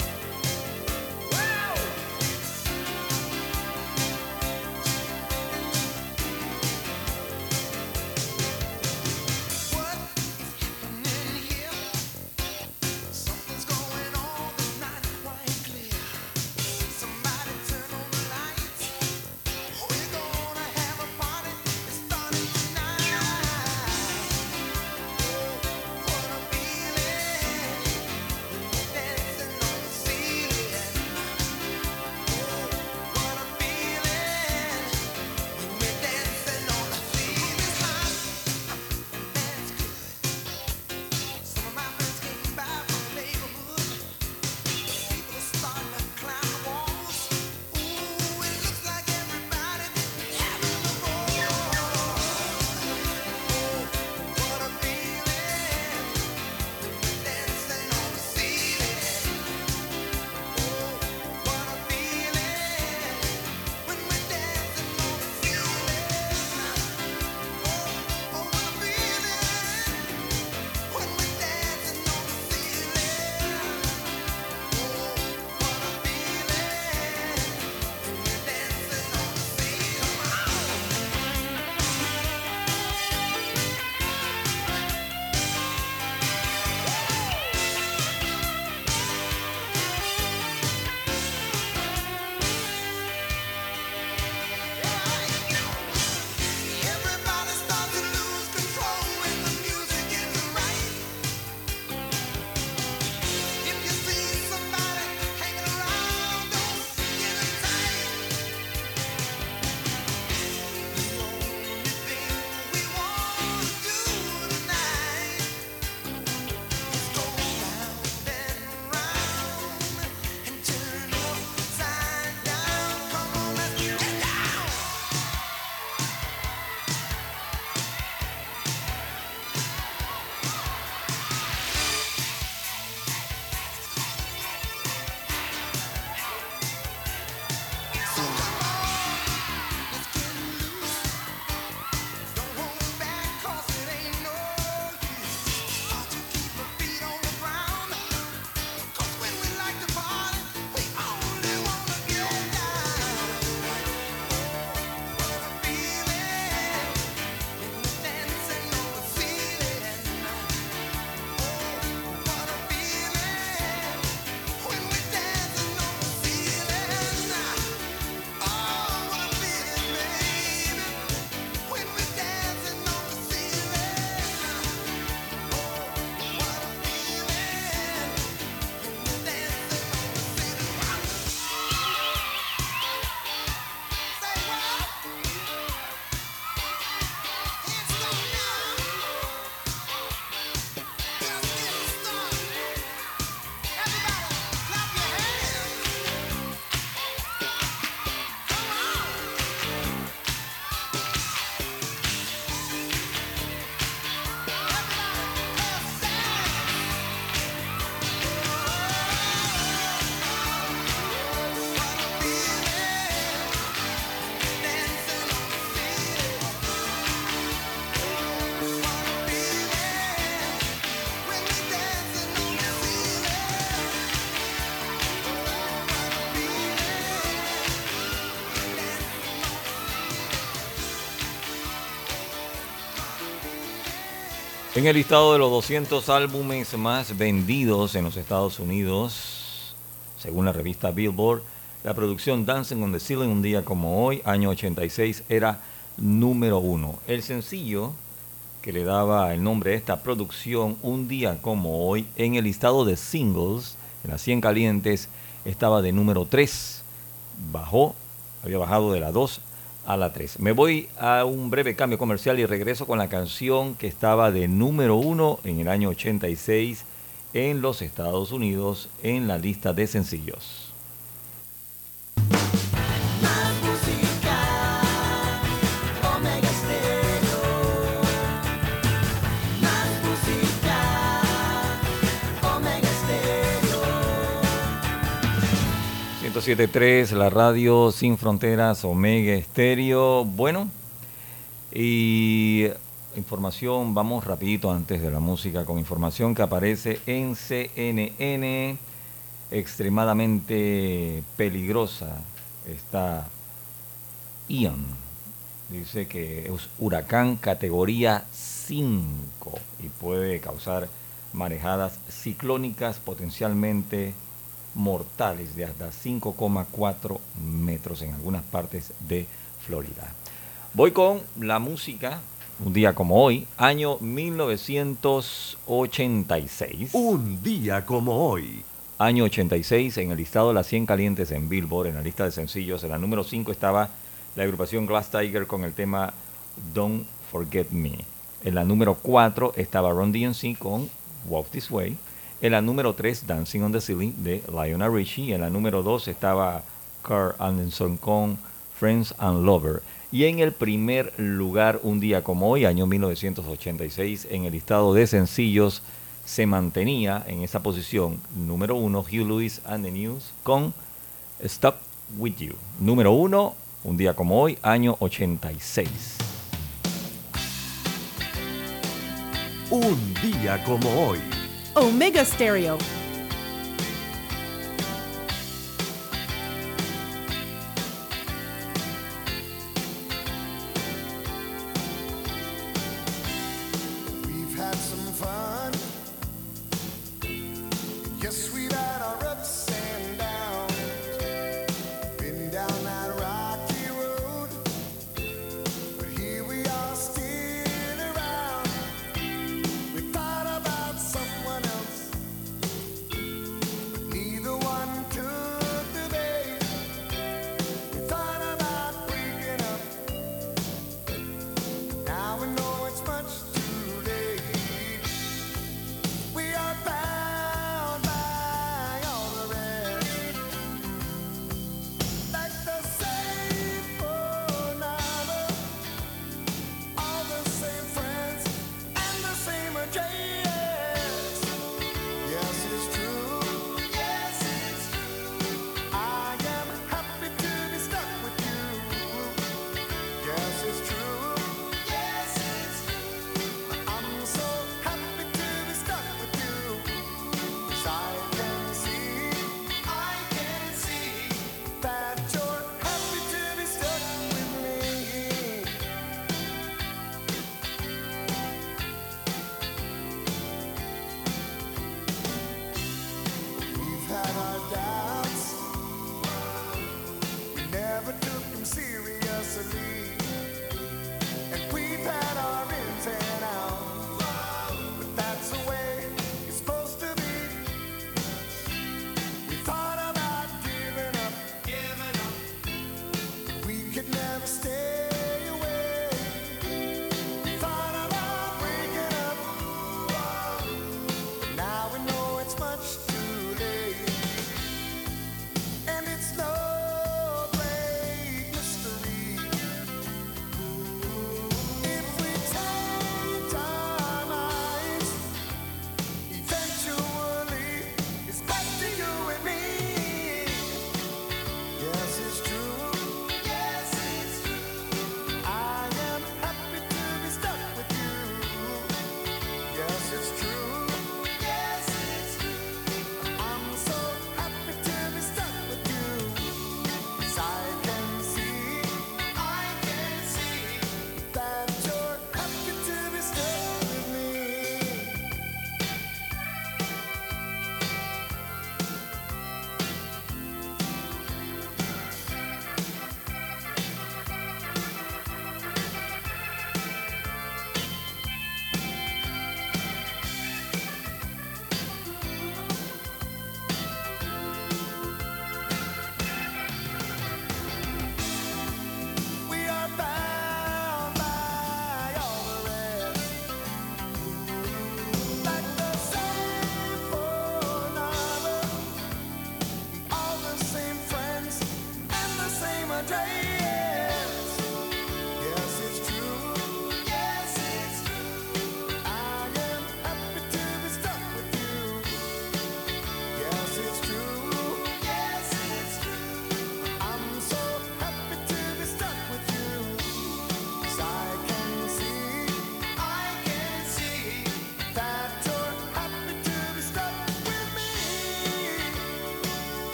En el listado de los 200 álbumes más vendidos en los Estados Unidos, según la revista Billboard, La producción Dancing on the Ceiling, un día como hoy, año 86, era número uno. El sencillo que le daba el nombre a esta producción, un día como hoy, en el listado de singles, en las 100 calientes, estaba de número 3. Bajó, había bajado de la 2 a la 3. Me voy a un breve cambio comercial y regreso con la canción que estaba de número 1 en el año 86 en los Estados Unidos en la lista de sencillos. 107.3, la radio sin fronteras, Omega Estéreo. Bueno, y información, vamos rapidito antes de la música con información que aparece en CNN, extremadamente peligrosa está Ian. Dice que es huracán categoría 5 y puede causar marejadas ciclónicas potencialmente mortales de hasta 5,4 metros en algunas partes de Florida. Voy con la música, un día como hoy, año 1986. Un día como hoy. Año 86, en el listado de las 100 calientes en Billboard, en la lista de sencillos, en la número 5 estaba la agrupación Glass Tiger con el tema Don't Forget Me. En la número 4 estaba Ron DMC con Walk This Way. En la número 3, Dancing on the Ceiling de Lionel Richie. En la número 2 estaba Carl Anderson con Friends and Lover. Y en el primer lugar, un día como hoy, año 1986, en el listado de sencillos, se mantenía en esa posición número 1 Hugh Lewis and the News con Stop With You. Número 1, un día como hoy, año 86. Un día como hoy. Omega Stereo.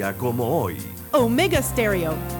Día como hoy. Omega Stereo.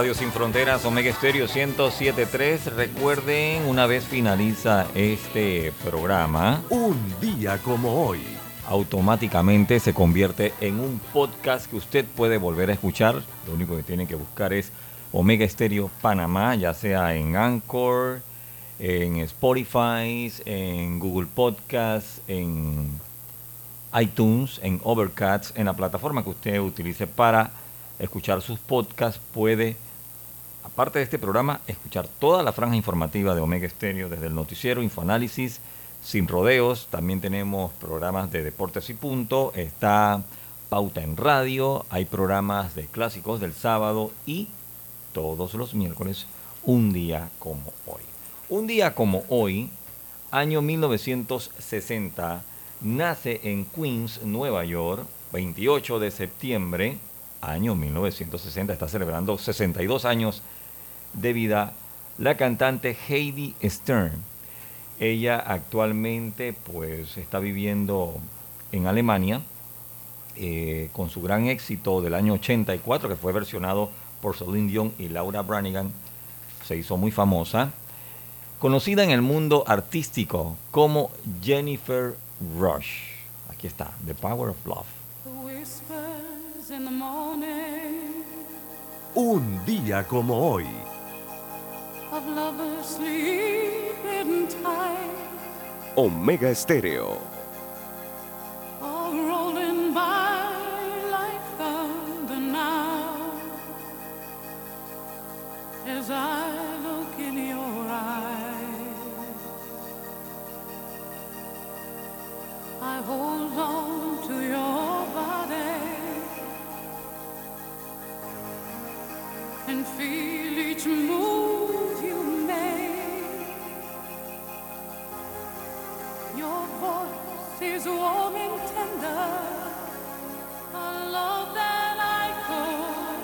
Radio Sin Fronteras, Omega Estéreo 1073. Recuerden, una vez finaliza este programa, Un día como hoy. automáticamente se convierte en un podcast que usted puede volver a escuchar. Lo único que tiene que buscar es Omega Estéreo Panamá, ya sea en Anchor, en Spotify, en Google Podcast, en iTunes, en Overcast, en la plataforma que usted utilice para escuchar sus podcasts, puede, aparte de este programa, escuchar toda la franja informativa de Omega Estéreo, desde el noticiero, infoanálisis, sin rodeos. También tenemos programas de deportes y punto. Está Pauta en Radio. Hay programas de clásicos del sábado y todos los miércoles, un día como hoy. Un día como hoy, año 1960, nace en Queens, Nueva York, 28 de septiembre, año 1960, está celebrando 62 años de vida, la cantante Heidi Stern. Ella actualmente pues está viviendo en Alemania eh, con su gran éxito del año 84 que fue versionado por Celine Dion y Laura Branigan. Se hizo muy famosa. Conocida en el mundo artístico como Jennifer Rush. Aquí está, The Power of Love. The whispers in the morning Un día como hoy. Omega Estéreo. are rolling by like Your voice is warm and tender, a love that I could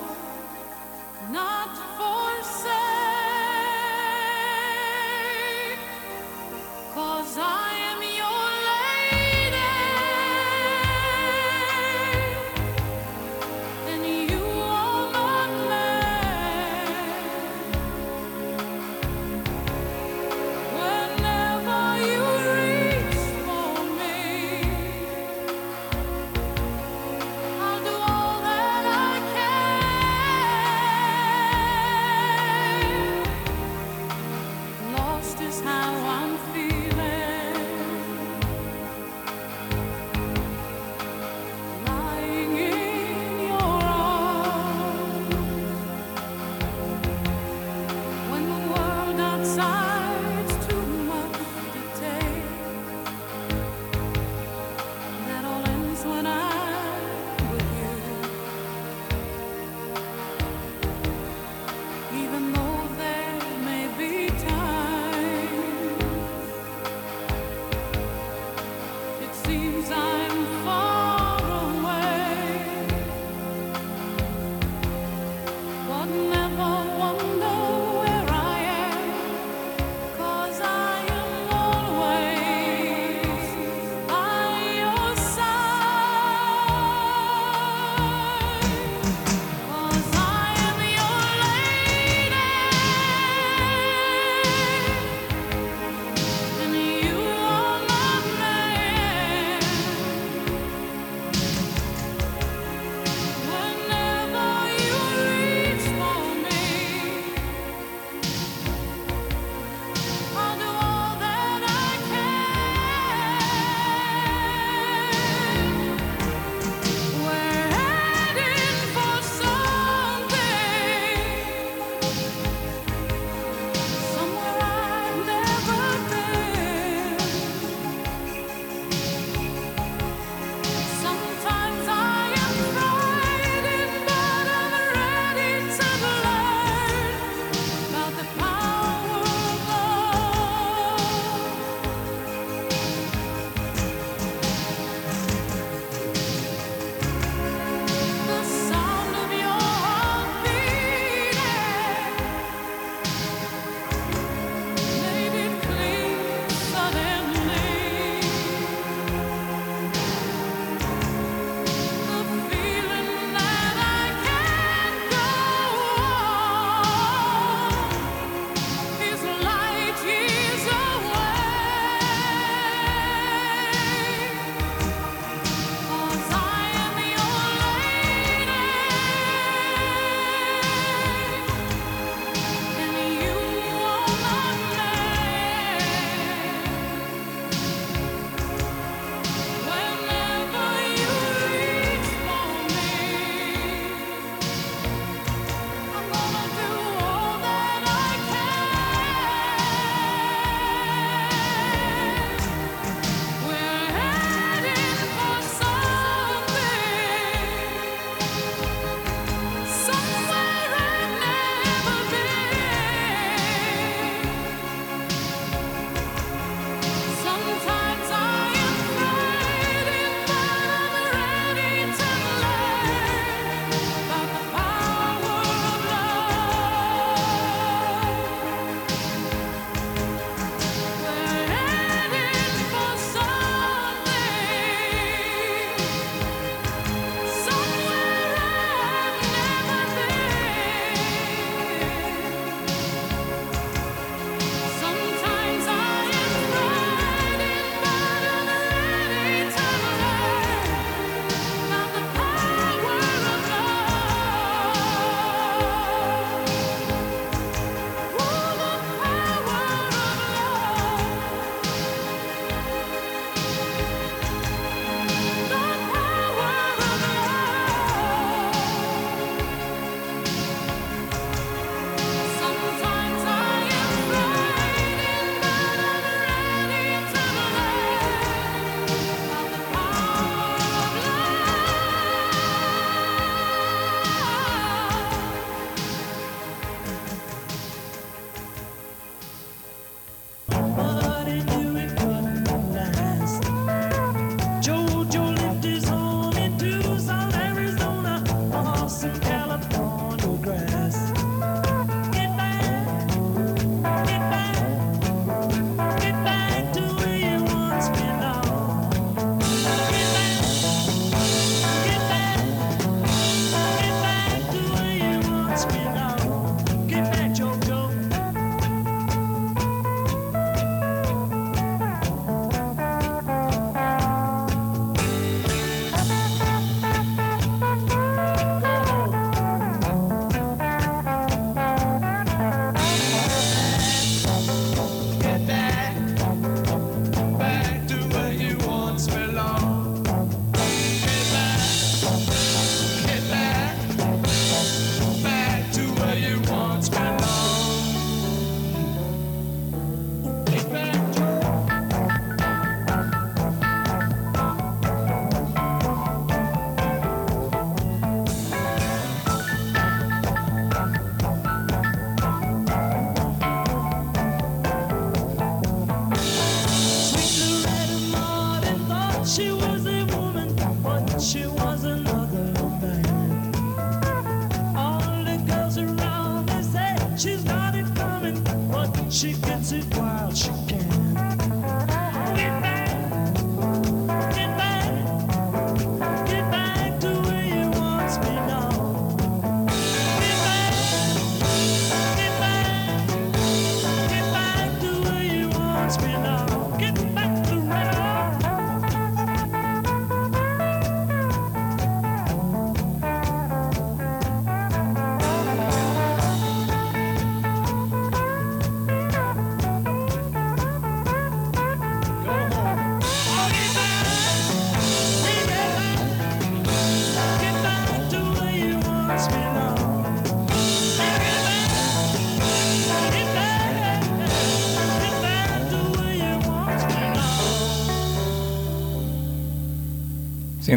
not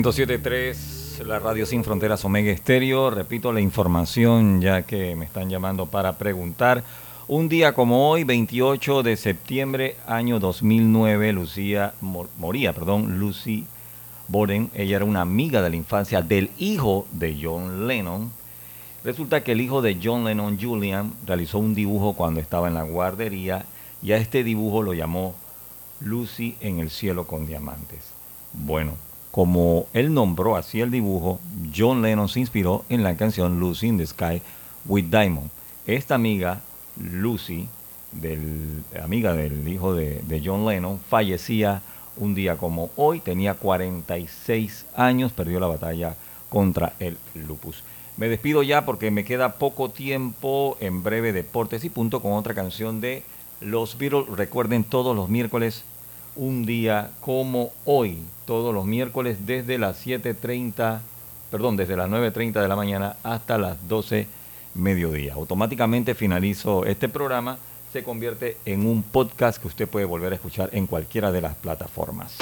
107.3, la radio sin fronteras Omega Estéreo. Repito la información ya que me están llamando para preguntar. Un día como hoy, 28 de septiembre, año 2009, Lucía mor- moría, perdón, Lucy Borden. Ella era una amiga de la infancia del hijo de John Lennon. Resulta que el hijo de John Lennon, Julian, realizó un dibujo cuando estaba en la guardería y a este dibujo lo llamó Lucy en el cielo con diamantes. Bueno, como él nombró así el dibujo, John Lennon se inspiró en la canción Lucy in the Sky with Diamond. Esta amiga, Lucy, amiga del hijo de John Lennon, fallecía un día como hoy, tenía 46 años, perdió la batalla contra el lupus. Me despido ya porque me queda poco tiempo, en breve deportes y punto con otra canción de los Beatles. Recuerden todos los miércoles un día como hoy, todos los miércoles desde las 7.30, perdón, desde las 9.30 de la mañana hasta las 12 mediodía. Automáticamente finalizo este programa, se convierte en un podcast que usted puede volver a escuchar en cualquiera de las plataformas.